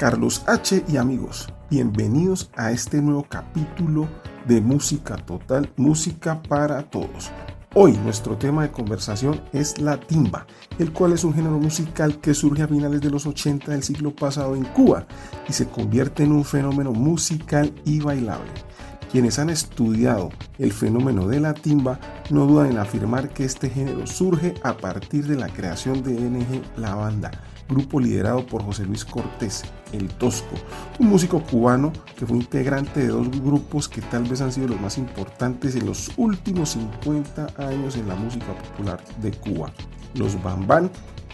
Carlos H. y amigos, bienvenidos a este nuevo capítulo de Música Total, Música para Todos. Hoy nuestro tema de conversación es la timba, el cual es un género musical que surge a finales de los 80 del siglo pasado en Cuba y se convierte en un fenómeno musical y bailable. Quienes han estudiado el fenómeno de la timba no dudan en afirmar que este género surge a partir de la creación de NG La Banda, grupo liderado por José Luis Cortés, el Tosco, un músico cubano que fue integrante de dos grupos que tal vez han sido los más importantes en los últimos 50 años en la música popular de Cuba, los Bambán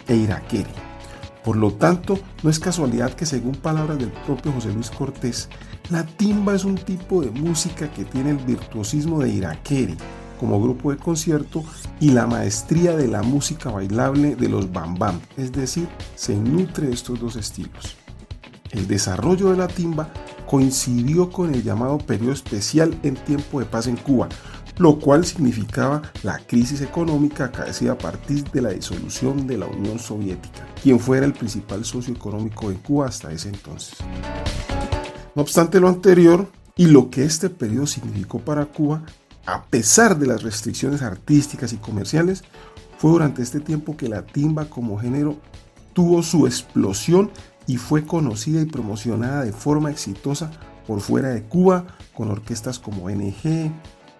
e Iraqueri. Por lo tanto, no es casualidad que según palabras del propio José Luis Cortés, la timba es un tipo de música que tiene el virtuosismo de Iraqueri, como grupo de concierto y la maestría de la música bailable de los Bam Bam, es decir, se nutre de estos dos estilos. El desarrollo de la timba coincidió con el llamado periodo especial en tiempo de paz en Cuba, lo cual significaba la crisis económica acaecida a partir de la disolución de la Unión Soviética, quien fuera el principal socio económico de Cuba hasta ese entonces. No obstante lo anterior y lo que este periodo significó para Cuba, a pesar de las restricciones artísticas y comerciales, fue durante este tiempo que la timba como género tuvo su explosión y fue conocida y promocionada de forma exitosa por fuera de Cuba con orquestas como NG,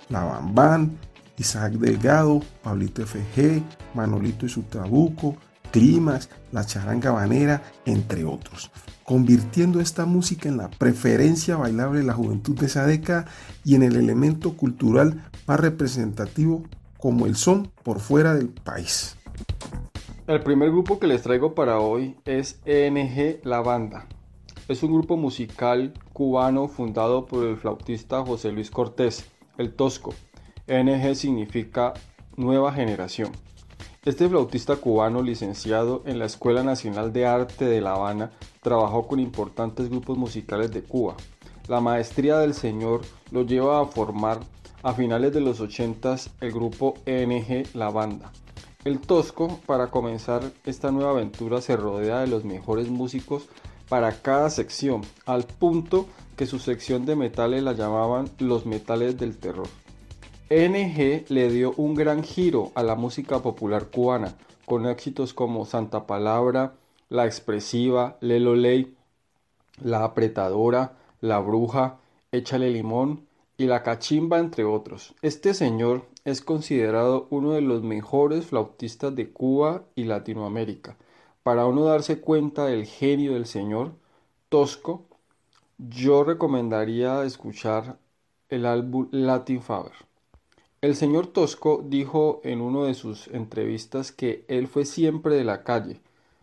La Bambán, Isaac Delgado, Pablito FG, Manolito y su Trabuco, Clímax, La Charanga Banera, entre otros convirtiendo esta música en la preferencia bailable de la juventud de esa década y en el elemento cultural más representativo como el son por fuera del país. El primer grupo que les traigo para hoy es ENG La Banda. Es un grupo musical cubano fundado por el flautista José Luis Cortés, el Tosco. ENG significa nueva generación. Este flautista cubano licenciado en la Escuela Nacional de Arte de La Habana trabajó con importantes grupos musicales de Cuba. La maestría del señor lo lleva a formar a finales de los 80 el grupo ENG La Banda. El Tosco, para comenzar esta nueva aventura, se rodea de los mejores músicos para cada sección, al punto que su sección de metales la llamaban los metales del terror. NG le dio un gran giro a la música popular cubana, con éxitos como Santa Palabra, La Expresiva, Lelo Ley, La Apretadora, La Bruja, Échale Limón y La Cachimba, entre otros. Este señor es considerado uno de los mejores flautistas de Cuba y Latinoamérica. Para uno darse cuenta del genio del señor Tosco, yo recomendaría escuchar el álbum Latin Faber. El señor Tosco dijo en una de sus entrevistas que él fue siempre de la calle.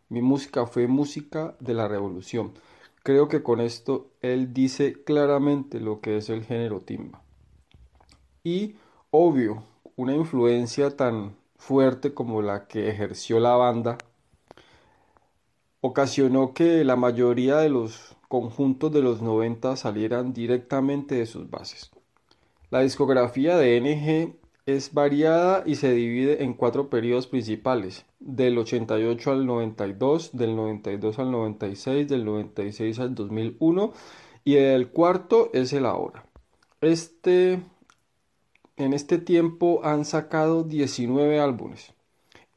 Mi música fue música de la revolución. Creo que con esto él dice claramente lo que es el género timba. Y obvio, una influencia tan fuerte como la que ejerció la banda ocasionó que la mayoría de los conjuntos de los 90 salieran directamente de sus bases. La discografía de NG es variada y se divide en cuatro periodos principales, del 88 al 92, del 92 al 96, del 96 al 2001 y el cuarto es el ahora. Este, en este tiempo han sacado 19 álbumes.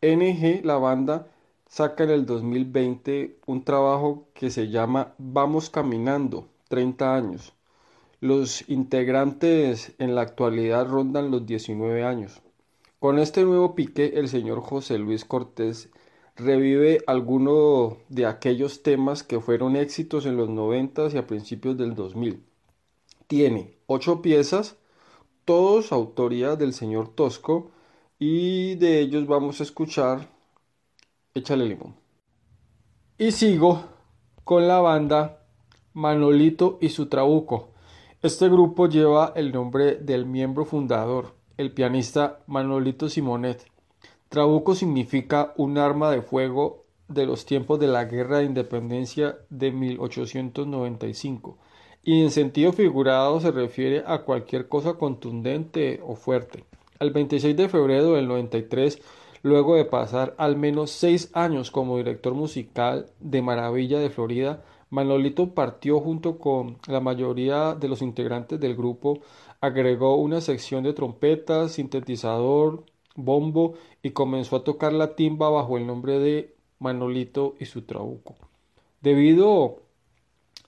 NG, la banda, saca en el 2020 un trabajo que se llama Vamos Caminando, 30 años los integrantes en la actualidad rondan los 19 años. Con este nuevo pique, el señor José Luis Cortés revive algunos de aquellos temas que fueron éxitos en los 90 y a principios del 2000. Tiene ocho piezas, todos autoría del señor Tosco, y de ellos vamos a escuchar Échale limón. Y sigo con la banda Manolito y su Trabuco este grupo lleva el nombre del miembro fundador, el pianista Manolito Simonet. Trabuco significa un arma de fuego de los tiempos de la Guerra de Independencia de 1895 y en sentido figurado se refiere a cualquier cosa contundente o fuerte. El 26 de febrero del 93, luego de pasar al menos seis años como director musical de Maravilla de Florida, Manolito partió junto con la mayoría de los integrantes del grupo, agregó una sección de trompetas, sintetizador, bombo y comenzó a tocar la timba bajo el nombre de Manolito y su trabuco. Debido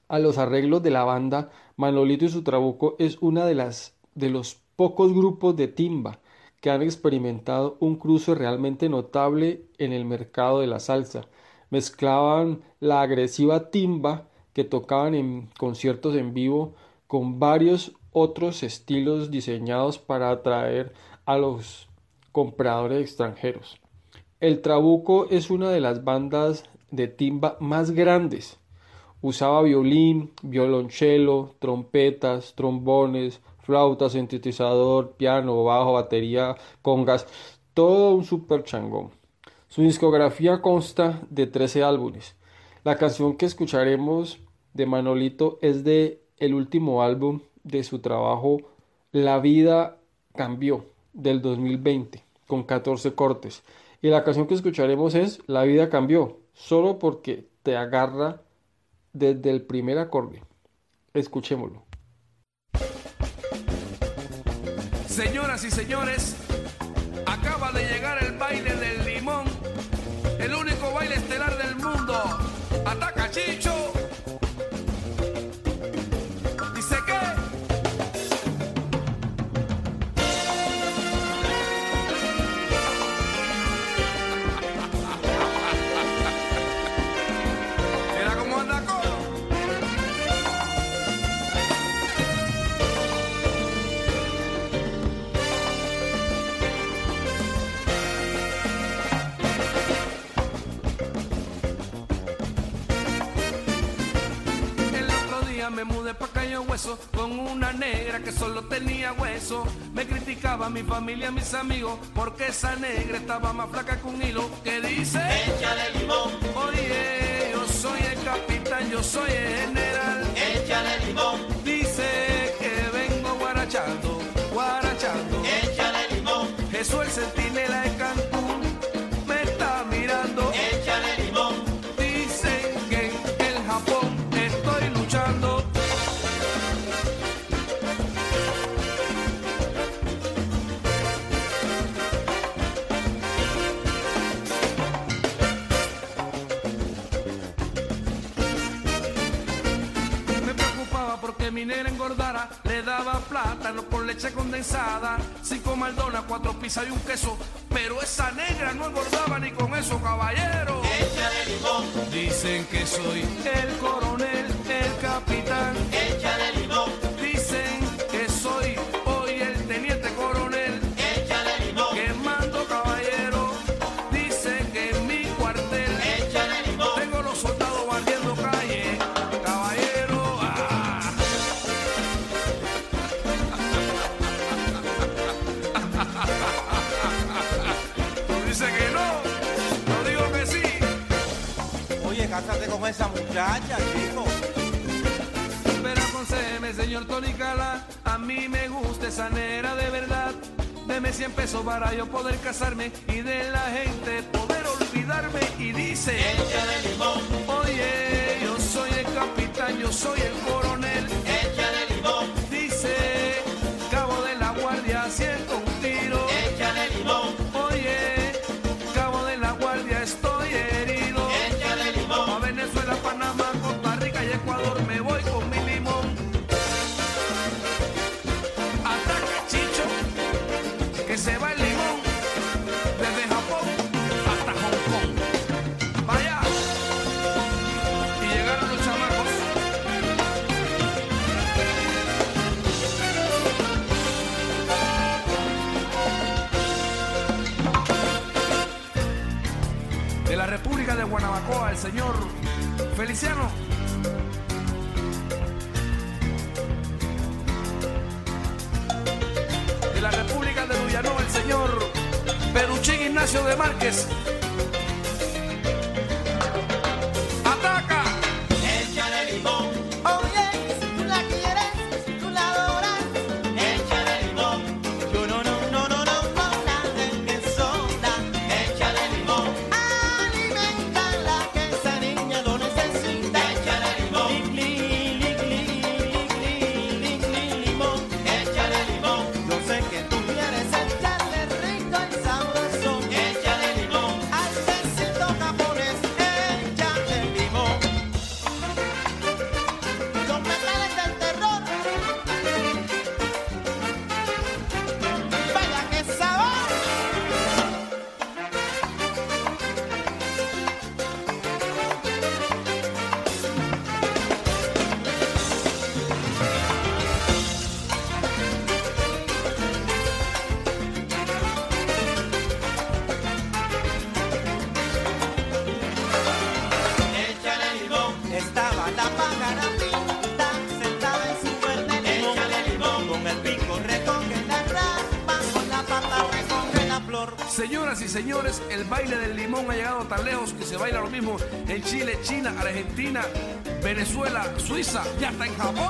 a los arreglos de la banda, Manolito y su trabuco es una de las de los pocos grupos de timba que han experimentado un cruce realmente notable en el mercado de la salsa. Mezclaban la agresiva timba que tocaban en conciertos en vivo con varios otros estilos diseñados para atraer a los compradores extranjeros. El Trabuco es una de las bandas de timba más grandes. Usaba violín, violonchelo, trompetas, trombones, flauta, sintetizador, piano, bajo, batería, congas, todo un super changón. Su discografía consta de 13 álbumes. La canción que escucharemos de Manolito es de el último álbum de su trabajo La vida cambió del 2020 con 14 cortes. Y la canción que escucharemos es La vida cambió, solo porque te agarra desde el primer acorde. Escuchémoslo. Señoras y señores, acaba de llegar el baile del limón, el único baile estelar del mundo. Ataca Chicho. Hueso con una negra que solo tenía hueso. Me criticaba mi familia, mis amigos, porque esa negra estaba más flaca que un hilo. Que dice, échale limón. Oye, yo soy el capitán, yo soy el general. Échale limón. Engordara, le daba plátano con leche condensada, cinco maldonas, cuatro pizzas y un queso, pero esa negra no engordaba ni con eso, caballero. Échale limón. Dicen que soy el coronel, el capitán. Échale esa muchacha, chico. Pero aconsejeme, señor Tony Cala, a mí me gusta esa nera de verdad. Deme 100 pesos para yo poder casarme y de la gente poder olvidarme. Y dice, échale limón. Oye, yo soy el capitán, yo soy el coronel. De Guanabacoa, el señor Feliciano. de la República de Luyanó, el señor Peruchín Ignacio de Márquez. Suiza y hasta en Japón.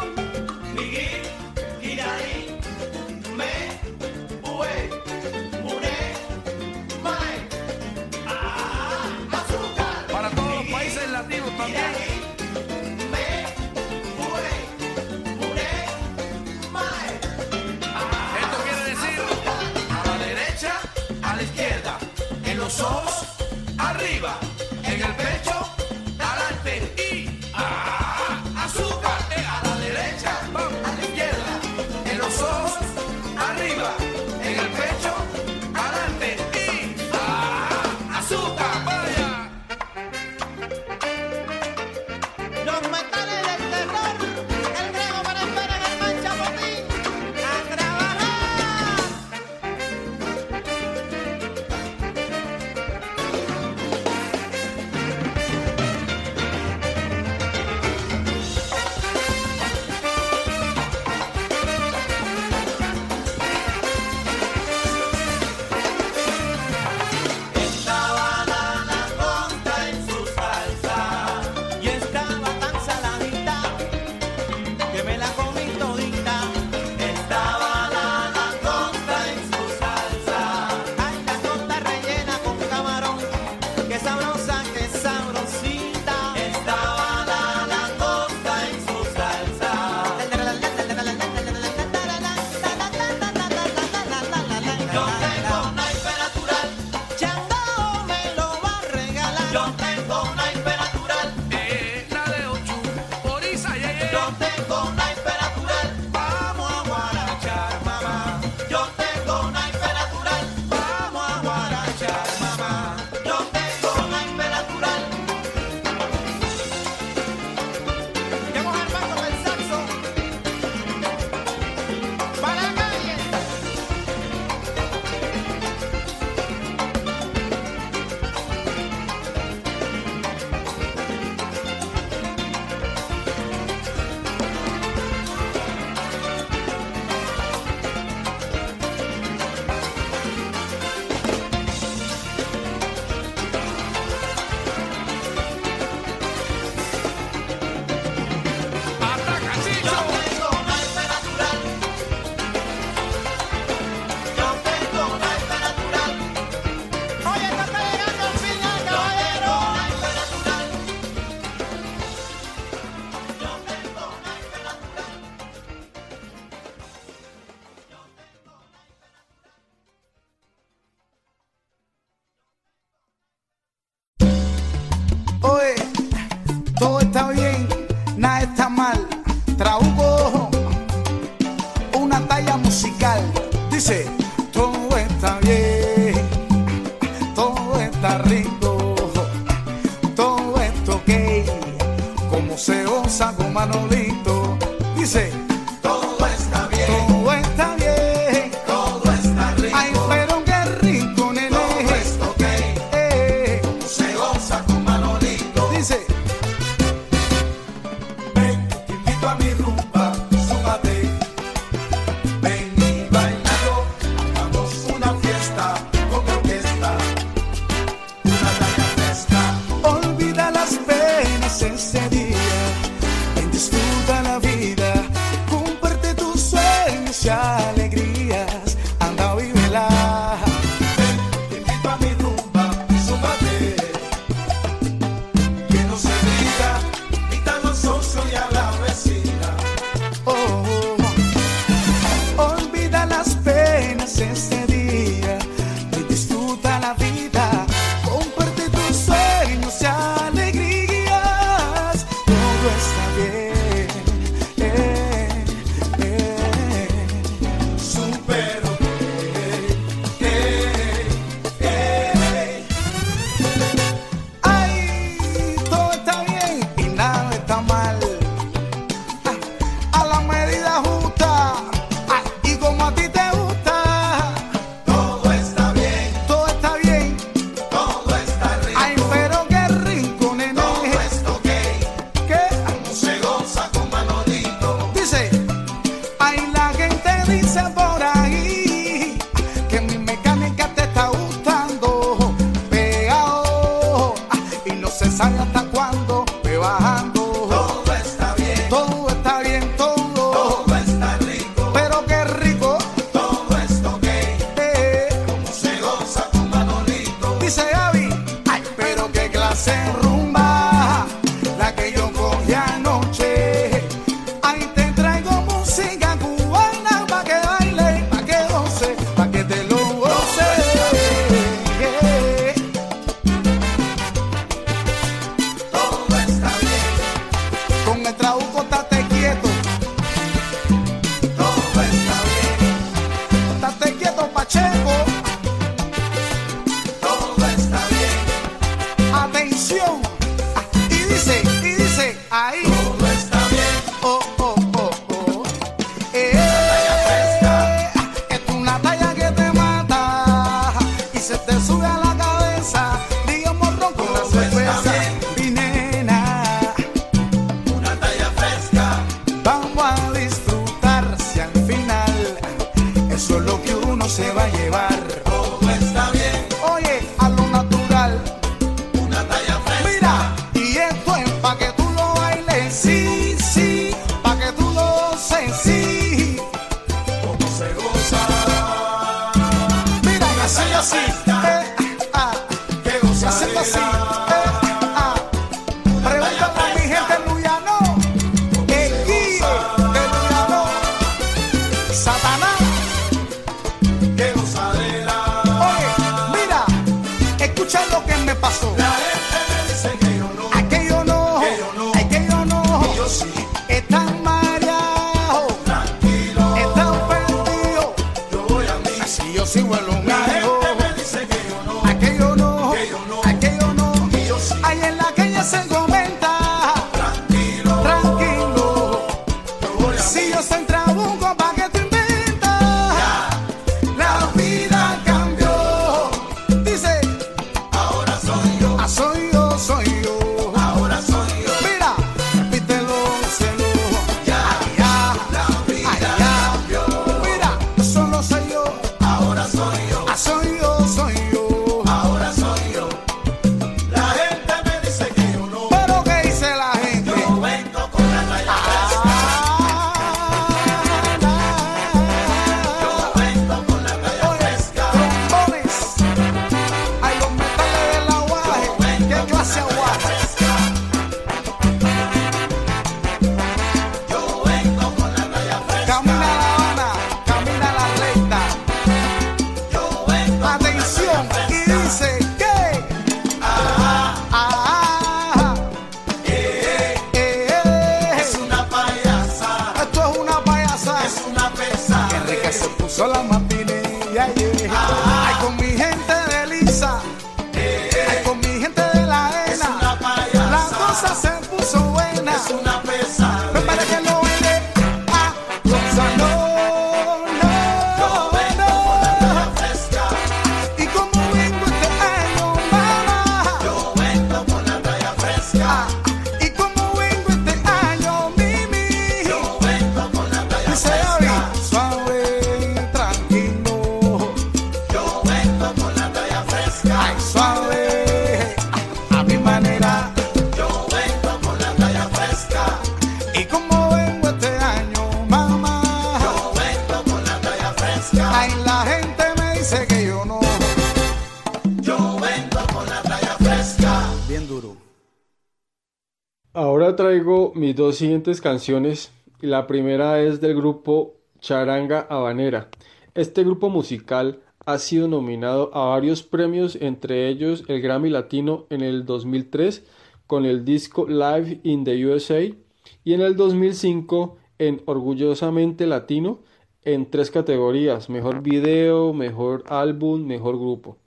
dos siguientes canciones. La primera es del grupo Charanga Habanera. Este grupo musical ha sido nominado a varios premios, entre ellos el Grammy Latino en el 2003 con el disco Live in the USA y en el 2005 en Orgullosamente Latino en tres categorías, mejor video, mejor álbum, mejor grupo.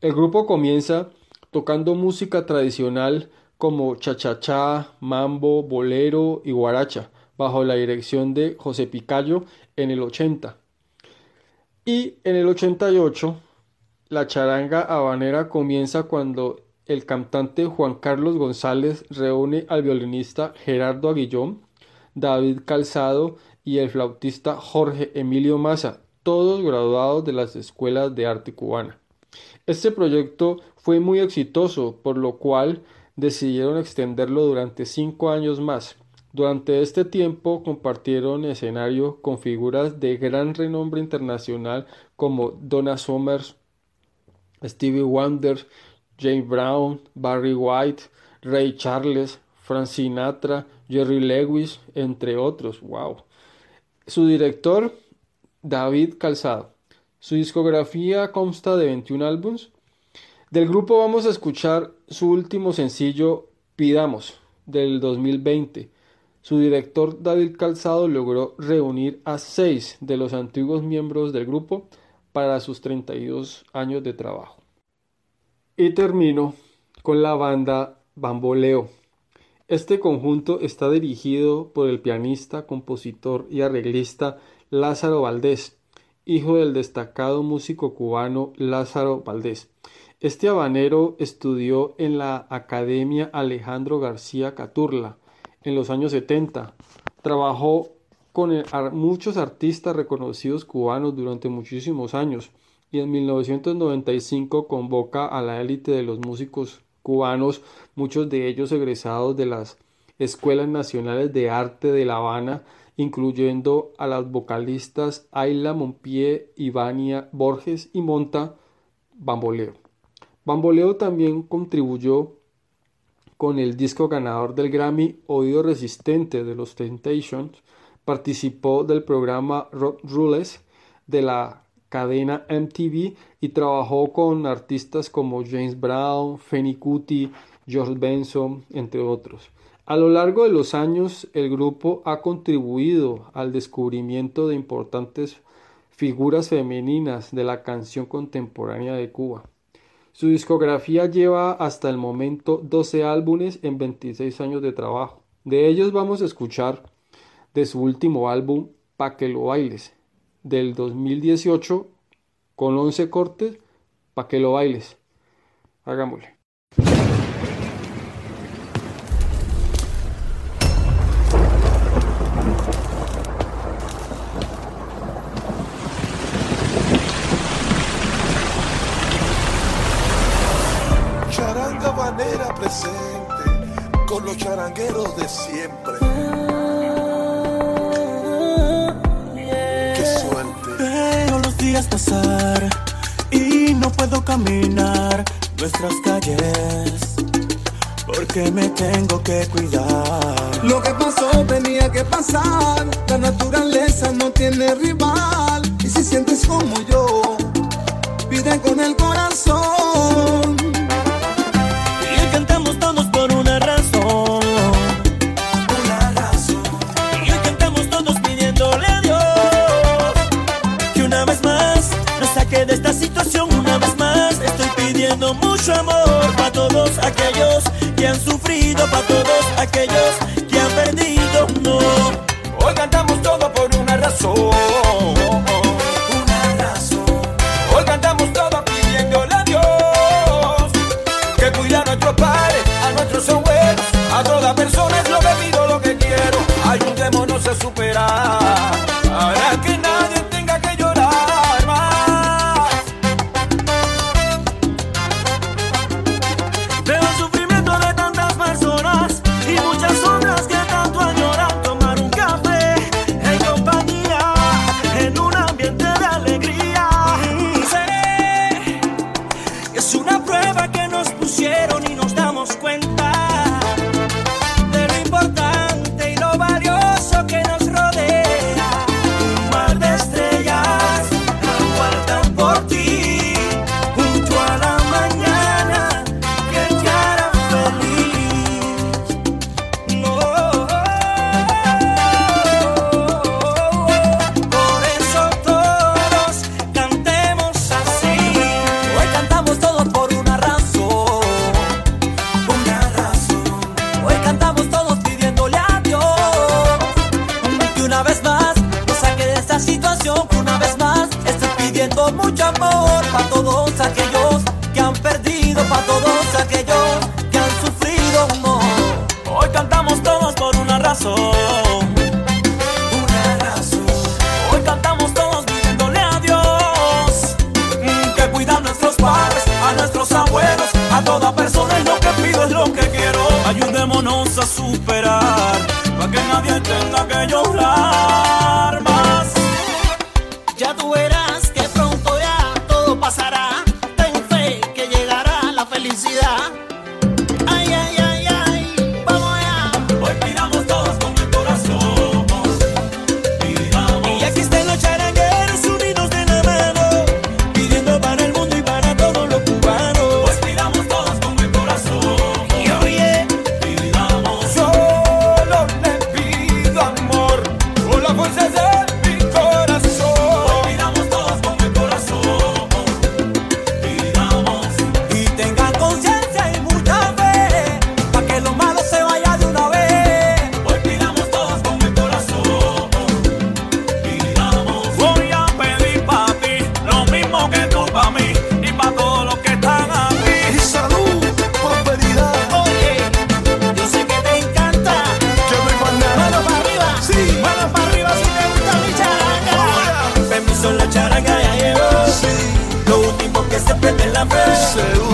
El grupo comienza tocando música tradicional como chachachá, mambo, bolero y guaracha, bajo la dirección de José Picayo en el 80. Y en el 88, la charanga habanera comienza cuando el cantante Juan Carlos González reúne al violinista Gerardo Aguillón, David Calzado y el flautista Jorge Emilio Maza, todos graduados de las escuelas de arte cubana. Este proyecto fue muy exitoso, por lo cual decidieron extenderlo durante cinco años más. Durante este tiempo compartieron escenario con figuras de gran renombre internacional como Donna Summers, Stevie Wonder, James Brown, Barry White, Ray Charles, Frank Sinatra, Jerry Lewis, entre otros. ¡Wow! Su director, David Calzado. Su discografía consta de 21 álbumes. Del grupo vamos a escuchar su último sencillo Pidamos del 2020. Su director David Calzado logró reunir a seis de los antiguos miembros del grupo para sus 32 años de trabajo. Y termino con la banda Bamboleo. Este conjunto está dirigido por el pianista, compositor y arreglista Lázaro Valdés, hijo del destacado músico cubano Lázaro Valdés. Este habanero estudió en la Academia Alejandro García Caturla en los años 70. Trabajó con muchos artistas reconocidos cubanos durante muchísimos años y en 1995 convoca a la élite de los músicos cubanos, muchos de ellos egresados de las Escuelas Nacionales de Arte de La Habana, incluyendo a las vocalistas Ayla Mompié, Ivania Borges y Monta Bamboleo. Bamboleo también contribuyó con el disco ganador del Grammy Oído Resistente de los Temptations, participó del programa Rock Rules de la cadena MTV y trabajó con artistas como James Brown, Feni Kuti, George Benson, entre otros. A lo largo de los años, el grupo ha contribuido al descubrimiento de importantes figuras femeninas de la canción contemporánea de Cuba. Su discografía lleva hasta el momento 12 álbumes en 26 años de trabajo. De ellos vamos a escuchar de su último álbum, Pa' que lo bailes, del 2018, con 11 cortes, Pa' que lo bailes. Hagámosle. Presente con los charangueros de siempre. Qué suerte. Veo los días pasar y no puedo caminar nuestras calles porque me tengo que cuidar. Lo que pasó tenía que pasar. La naturaleza no tiene rival. Y si sientes como yo, pide con el corazón. Saque de esta situación. Una vez más estoy pidiendo mucho amor para todos aquellos que han sufrido, para todos aquellos que han perdido. No. Hoy cantamos todo por una razón. Hoy cantamos todo pidiéndole a Dios que cuida a nuestros padres, a nuestros abuelos, a toda persona es lo que pido, lo que quiero. Ayudémonos a superar para que seguro.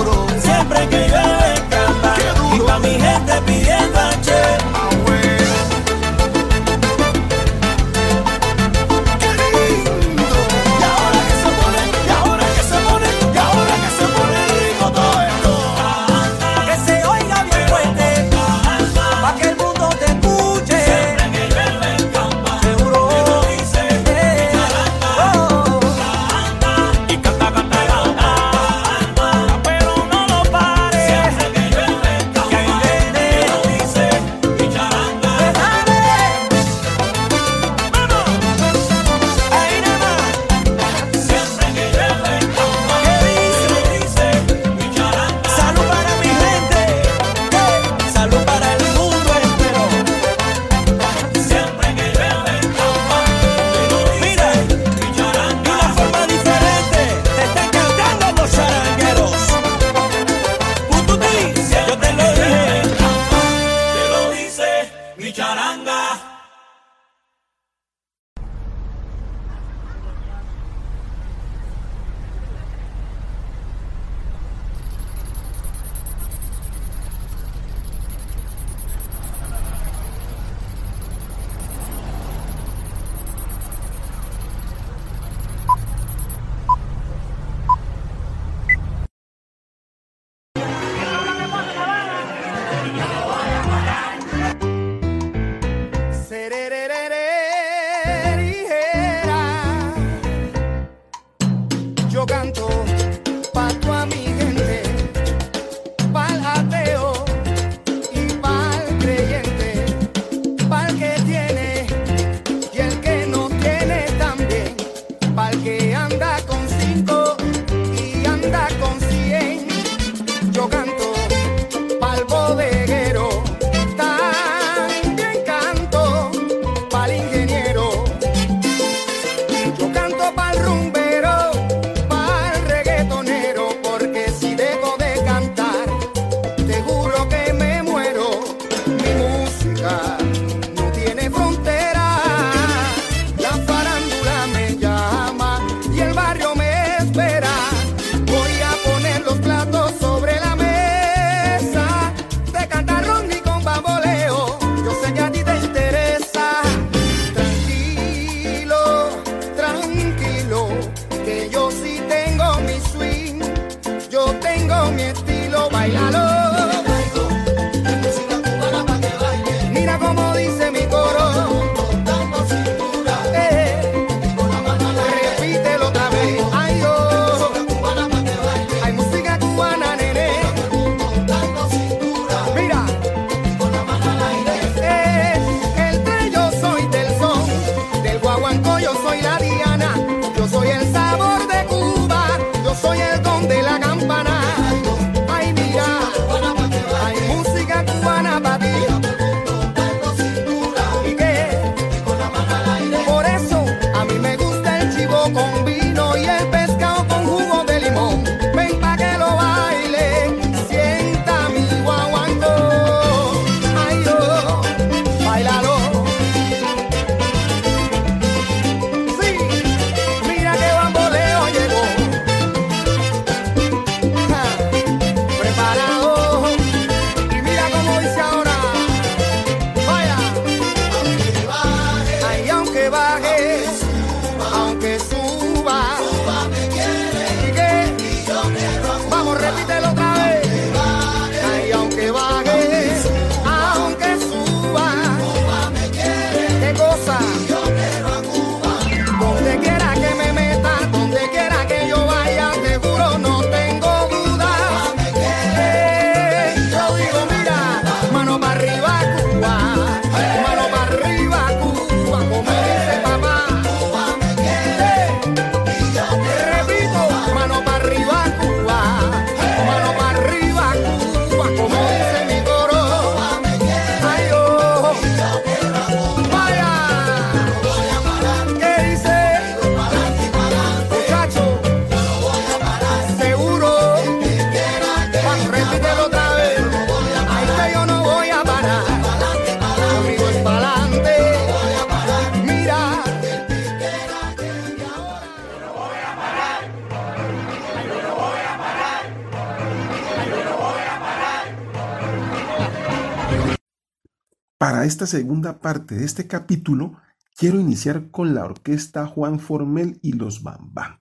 Esta segunda parte de este capítulo, quiero iniciar con la orquesta Juan Formel y los Bambam,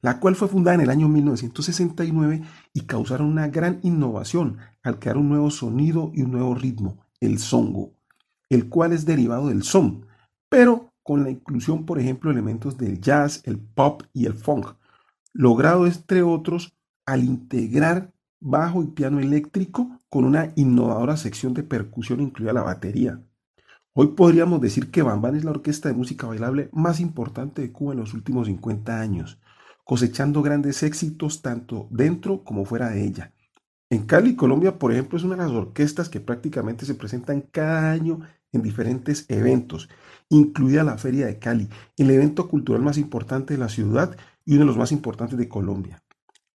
la cual fue fundada en el año 1969 y causaron una gran innovación al crear un nuevo sonido y un nuevo ritmo, el songo, el cual es derivado del son, pero con la inclusión, por ejemplo, elementos del jazz, el pop y el funk, logrado entre otros al integrar bajo y piano eléctrico con una innovadora sección de percusión incluida la batería. Hoy podríamos decir que Bambán es la orquesta de música bailable más importante de Cuba en los últimos 50 años, cosechando grandes éxitos tanto dentro como fuera de ella. En Cali, Colombia, por ejemplo, es una de las orquestas que prácticamente se presentan cada año en diferentes eventos, incluida la Feria de Cali, el evento cultural más importante de la ciudad y uno de los más importantes de Colombia.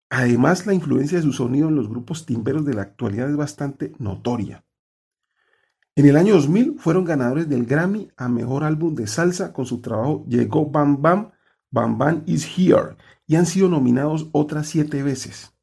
Además, la influencia de su sonido en los grupos timberos de la actualidad es bastante notoria. En el año 2000 fueron ganadores del Grammy a Mejor Álbum de Salsa con su trabajo Llegó Bam Bam, Bam Bam is Here y han sido nominados otras siete veces.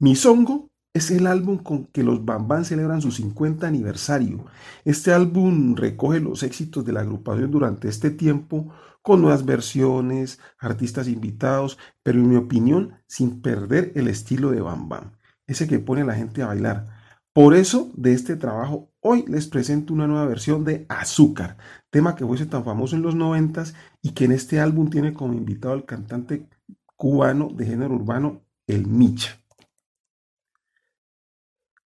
Misongo es el álbum con que los Bam Bam celebran su 50 aniversario. Este álbum recoge los éxitos de la agrupación durante este tiempo con nuevas versiones, artistas invitados, pero en mi opinión sin perder el estilo de Bam Bam, ese que pone a la gente a bailar. Por eso, de este trabajo, hoy les presento una nueva versión de Azúcar, tema que fuese tan famoso en los noventas y que en este álbum tiene como invitado al cantante cubano de género urbano, el Micha.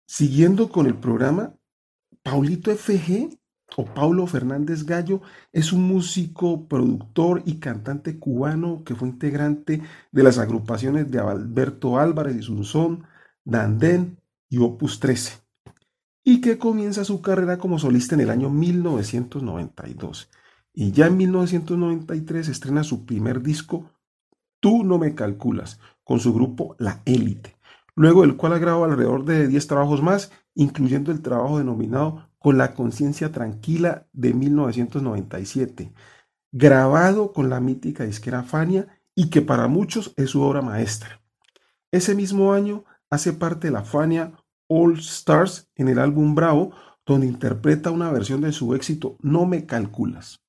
Siguiendo con el programa, Paulito FG o Paulo Fernández Gallo es un músico, productor y cantante cubano que fue integrante de las agrupaciones de Alberto Álvarez y Sunzón, Dandén y Opus 13, y que comienza su carrera como solista en el año 1992. Y ya en 1993 estrena su primer disco, Tú no me calculas, con su grupo La Élite, luego del cual ha alrededor de 10 trabajos más, incluyendo el trabajo denominado con la conciencia tranquila de 1997, grabado con la mítica disquera Fania y que para muchos es su obra maestra. Ese mismo año hace parte de la Fania All Stars en el álbum Bravo, donde interpreta una versión de su éxito No me calculas.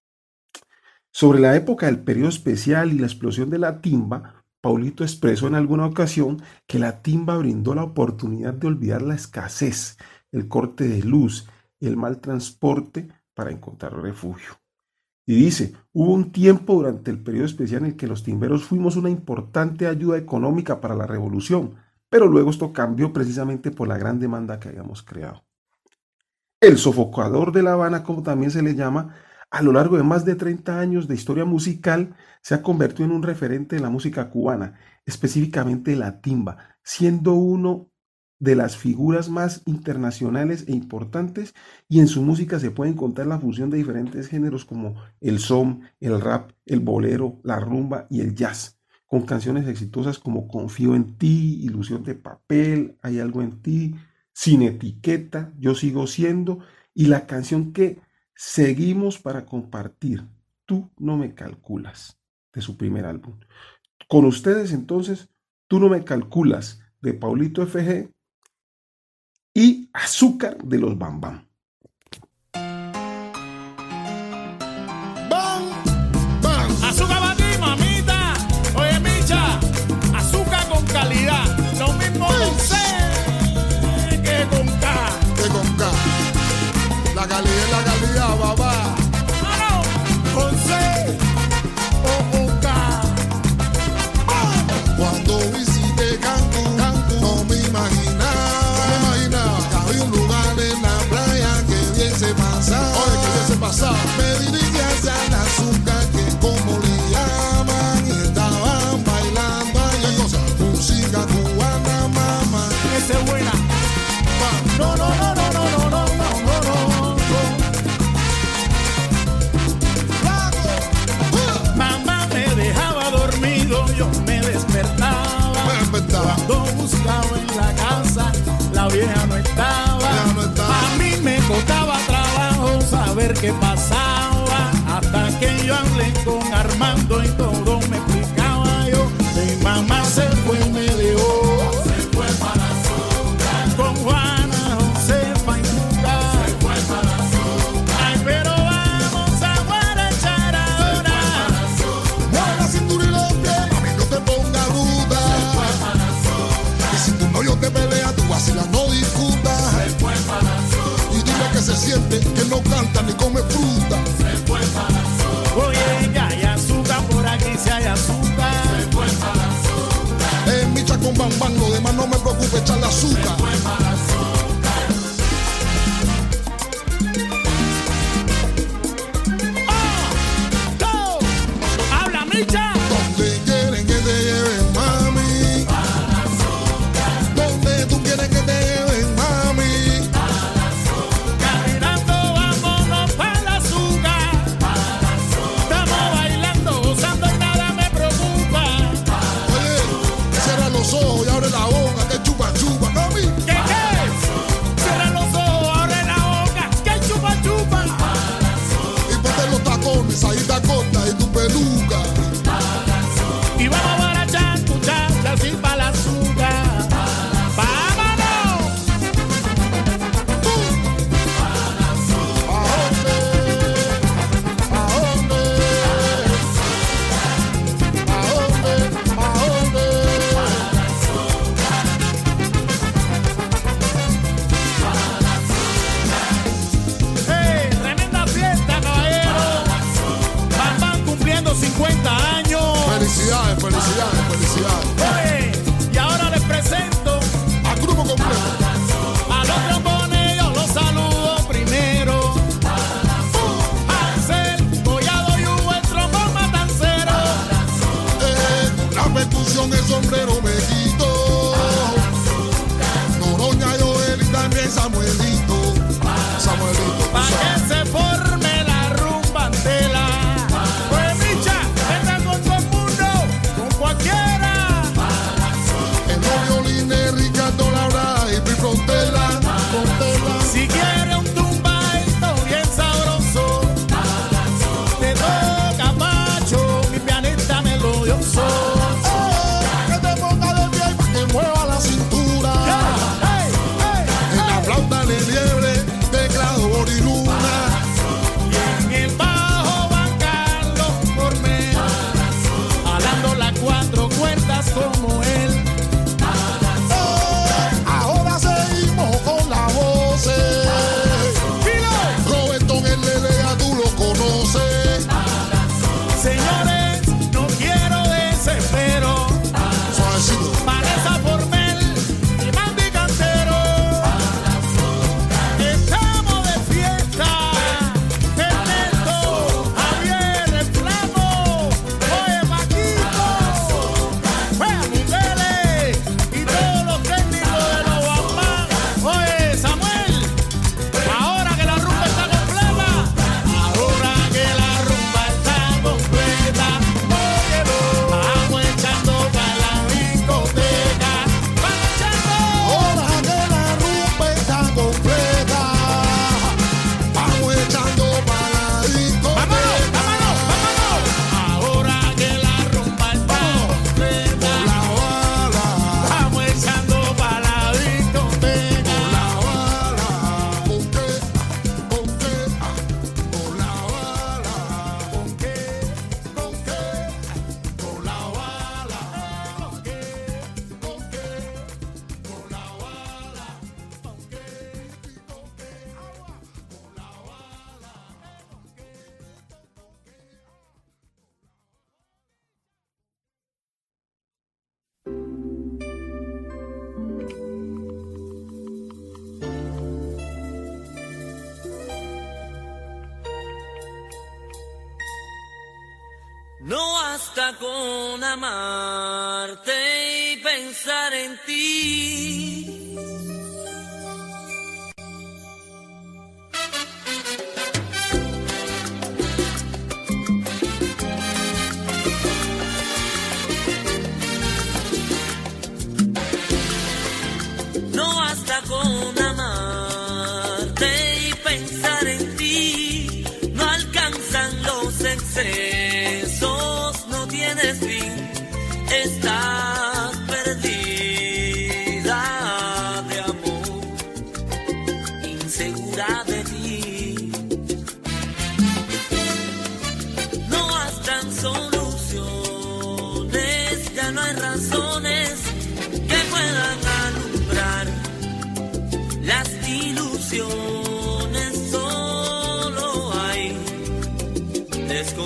Sobre la época del periodo especial y la explosión de la timba, Paulito expresó en alguna ocasión que la timba brindó la oportunidad de olvidar la escasez, el corte de luz, el mal transporte para encontrar refugio. Y dice, hubo un tiempo durante el periodo especial en el que los timberos fuimos una importante ayuda económica para la revolución, pero luego esto cambió precisamente por la gran demanda que habíamos creado. El sofocador de La Habana, como también se le llama, a lo largo de más de 30 años de historia musical, se ha convertido en un referente de la música cubana, específicamente la timba, siendo uno de las figuras más internacionales e importantes y en su música se puede encontrar la fusión de diferentes géneros como el son, el rap, el bolero, la rumba y el jazz, con canciones exitosas como Confío en ti, Ilusión de papel, Hay algo en ti, Sin etiqueta, Yo sigo siendo y la canción que seguimos para compartir, Tú no me calculas, de su primer álbum. Con ustedes entonces, Tú no me calculas, de Paulito FG y azúcar de los bambam. Bam, pasado. Me dirigí hacia la azúcar, que como le llaman, y estaban bailando ahí. Música cubana, mamá. Esa es buena. No, no, no, no, no, no, no, no, no, no. Mamá me dejaba dormido, yo me despertaba. Me despertaba. Cuando buscaba en la casa, la vieja no estaba. no estaba. A mí me costaba trabajo saber qué pasaba. Hasta que yo hablé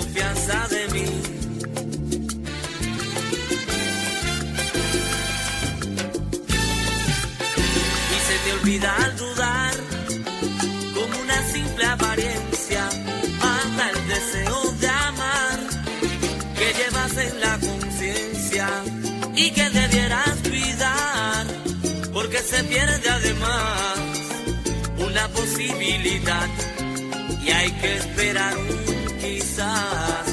confianza de mí. Y se te olvida al dudar, como una simple apariencia, mata el deseo de amar que llevas en la conciencia y que debieras cuidar, porque se pierde además una posibilidad y hay que esperar un side.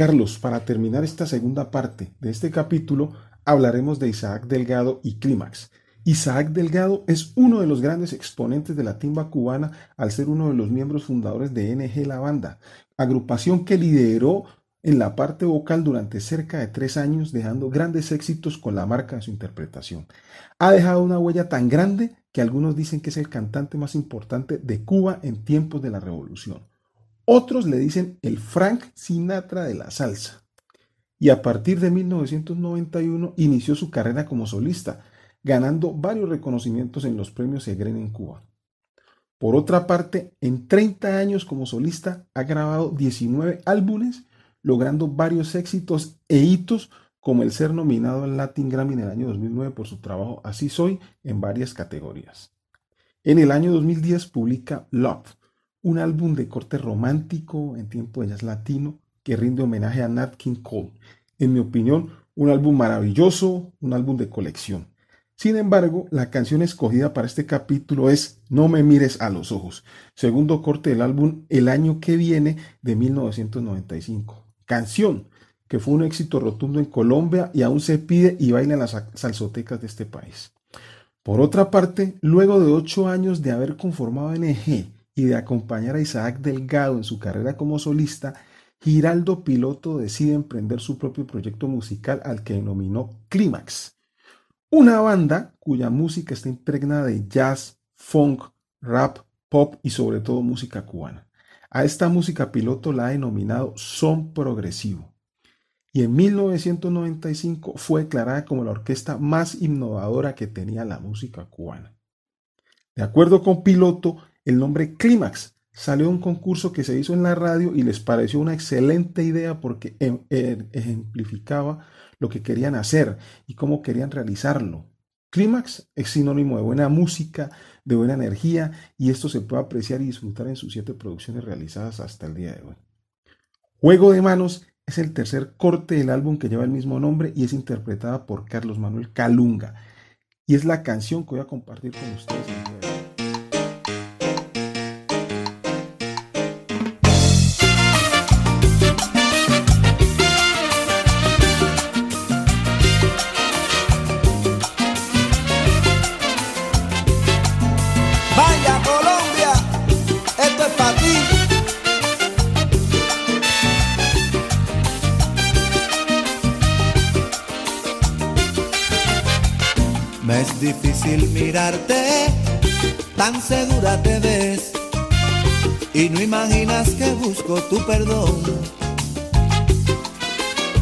Carlos, para terminar esta segunda parte de este capítulo, hablaremos de Isaac Delgado y Clímax. Isaac Delgado es uno de los grandes exponentes de la timba cubana al ser uno de los miembros fundadores de NG La Banda, agrupación que lideró en la parte vocal durante cerca de tres años, dejando grandes éxitos con la marca de su interpretación. Ha dejado una huella tan grande que algunos dicen que es el cantante más importante de Cuba en tiempos de la revolución. Otros le dicen el Frank Sinatra de la salsa. Y a partir de 1991 inició su carrera como solista, ganando varios reconocimientos en los premios Egren en Cuba. Por otra parte, en 30 años como solista ha grabado 19 álbumes, logrando varios éxitos e hitos como el ser nominado al Latin Grammy en el año 2009 por su trabajo Así Soy en varias categorías. En el año 2010 publica Love, un álbum de corte romántico en tiempo de jazz latino que rinde homenaje a Nat King Cole. En mi opinión, un álbum maravilloso, un álbum de colección. Sin embargo, la canción escogida para este capítulo es No me mires a los ojos, segundo corte del álbum El año que viene de 1995. Canción que fue un éxito rotundo en Colombia y aún se pide y baila en las salsotecas de este país. Por otra parte, luego de ocho años de haber conformado NG y de acompañar a Isaac Delgado en su carrera como solista, Giraldo Piloto decide emprender su propio proyecto musical al que denominó Clímax una banda cuya música está impregnada de jazz, funk, rap, pop y sobre todo música cubana. A esta música piloto la ha denominado son progresivo. Y en 1995 fue declarada como la orquesta más innovadora que tenía la música cubana. De acuerdo con Piloto, el nombre Clímax salió de un concurso que se hizo en la radio y les pareció una excelente idea porque em, er, ejemplificaba lo que querían hacer y cómo querían realizarlo. Clímax es sinónimo de buena música, de buena energía y esto se puede apreciar y disfrutar en sus siete producciones realizadas hasta el día de hoy. Juego de Manos es el tercer corte del álbum que lleva el mismo nombre y es interpretada por Carlos Manuel Calunga y es la canción que voy a compartir con ustedes. Difícil mirarte, tan segura te ves y no imaginas que busco tu perdón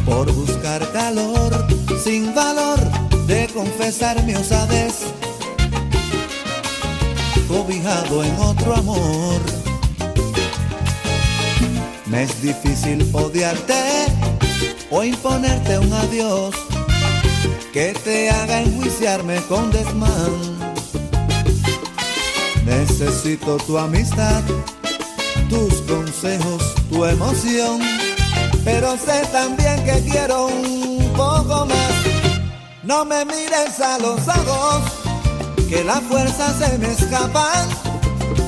por buscar calor sin valor de confesar mi osadez cobijado en otro amor. Me es difícil odiarte o imponerte un adiós que te haga enjuiciarme con desmán. Necesito tu amistad, tus consejos, tu emoción, pero sé también que quiero un poco más. No me mires a los ojos que las fuerzas se me escapan,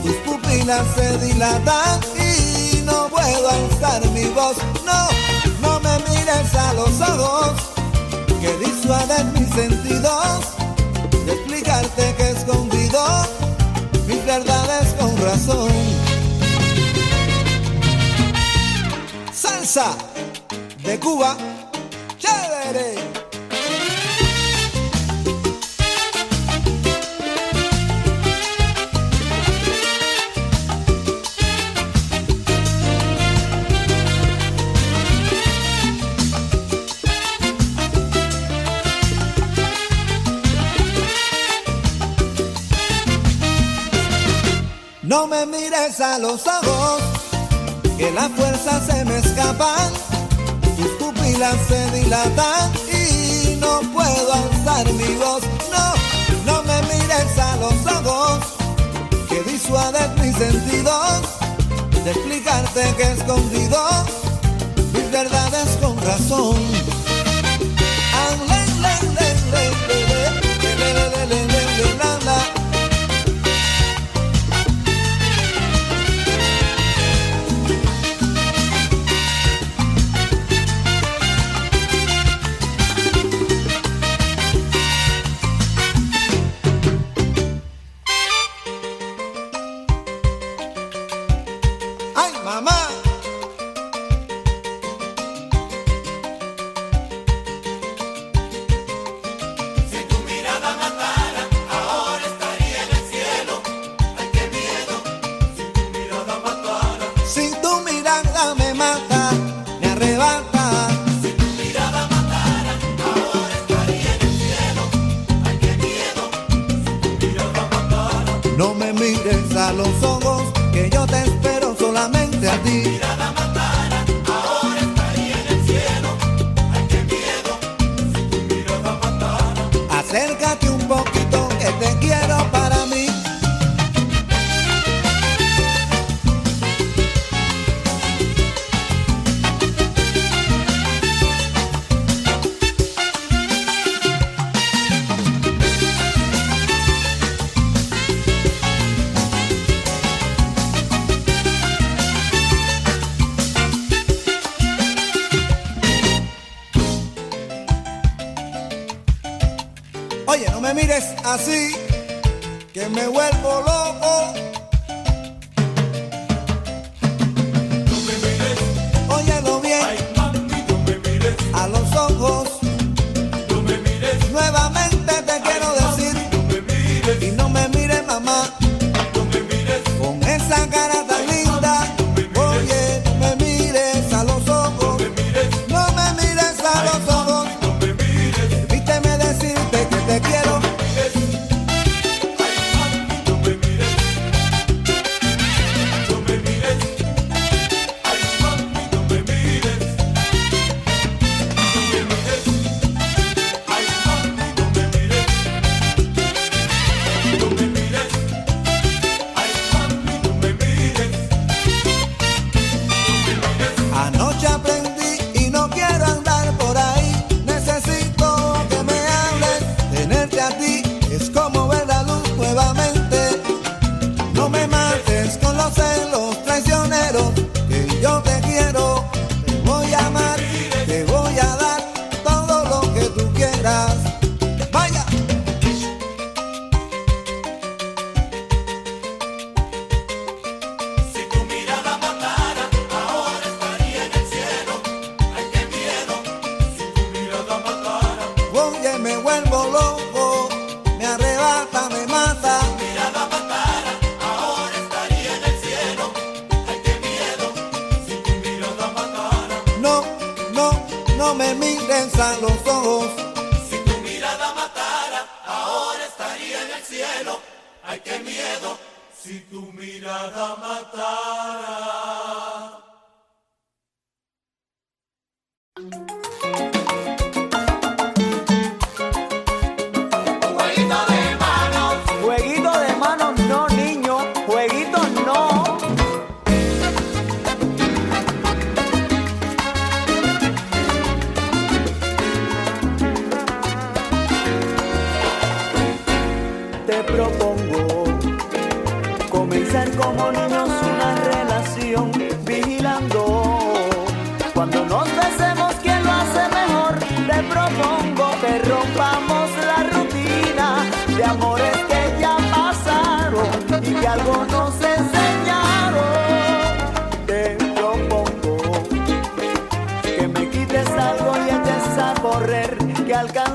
tus pupilas se dilatan y no puedo alzar mi voz. No, no me mires a los ojos, que disuaden mis sentidos de explicarte que escondido mis verdades con razón. Salsa de Cuba, chévere. No me mires a los ojos, que las fuerzas se me escapan, tus pupilas se dilatan y no puedo alzar mi voz. No, no me mires a los ojos, que disuades mis sentidos de explicarte que escondido mis verdades con razón. Ah,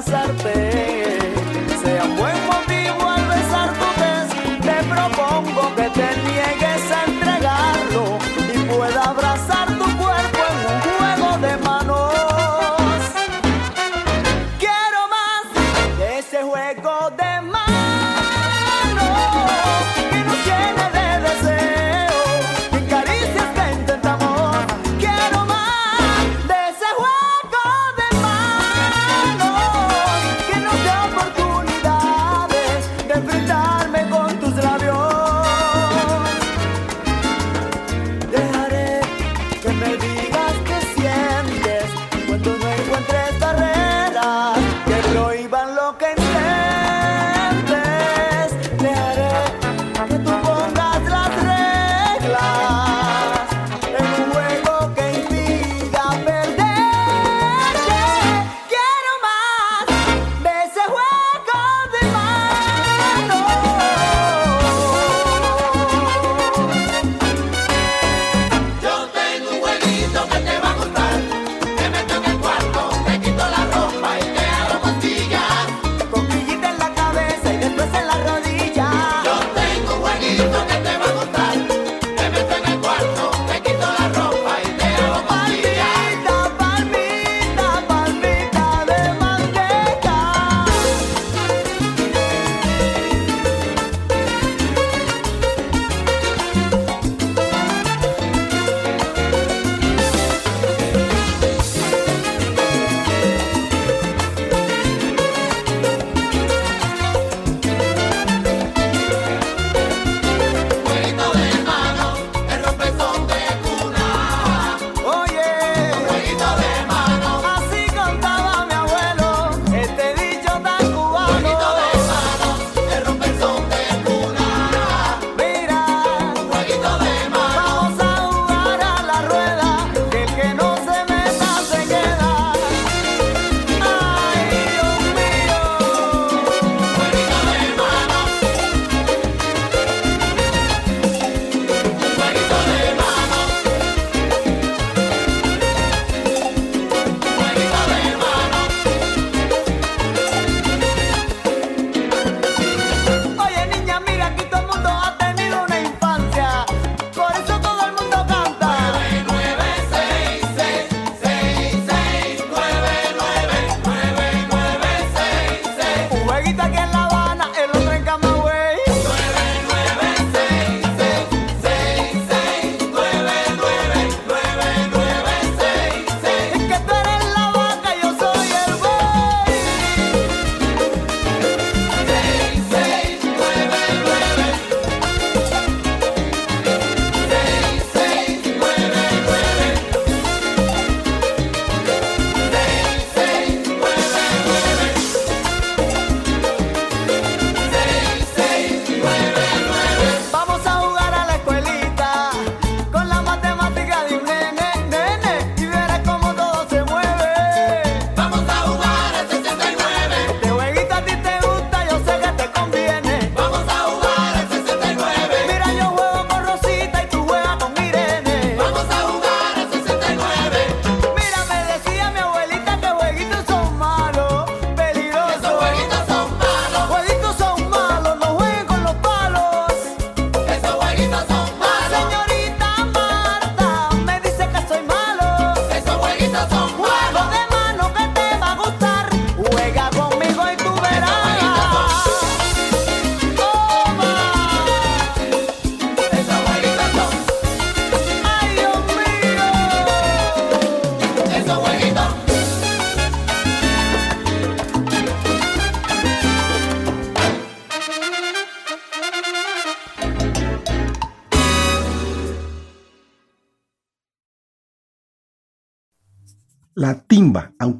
que alcanzarte sea buen motivo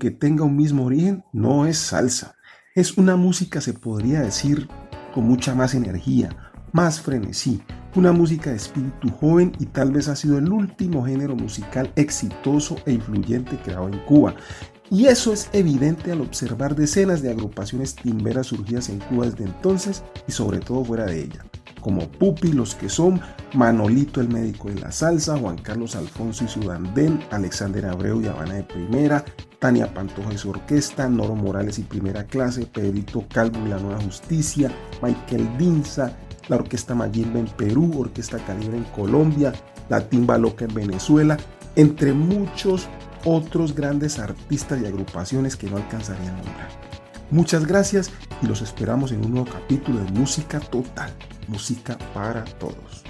aunque tenga un mismo origen, no es salsa. Es una música, se podría decir, con mucha más energía, más frenesí, una música de espíritu joven y tal vez ha sido el último género musical exitoso e influyente creado en Cuba. Y eso es evidente al observar decenas de agrupaciones timberas surgidas en Cuba desde entonces y sobre todo fuera de ella como Pupi, los que son Manolito el médico de la salsa, Juan Carlos Alfonso y su dandén, Alexander Abreu y Habana de Primera, Tania Pantoja y su orquesta, Noro Morales y Primera Clase, Pedrito Calvo y la Nueva Justicia, Michael Dinza, la Orquesta Mayimba en Perú, Orquesta Calibre en Colombia, la Timba Loca en Venezuela, entre muchos otros grandes artistas y agrupaciones que no alcanzarían a nombrar. Muchas gracias y los esperamos en un nuevo capítulo de Música Total música para todos.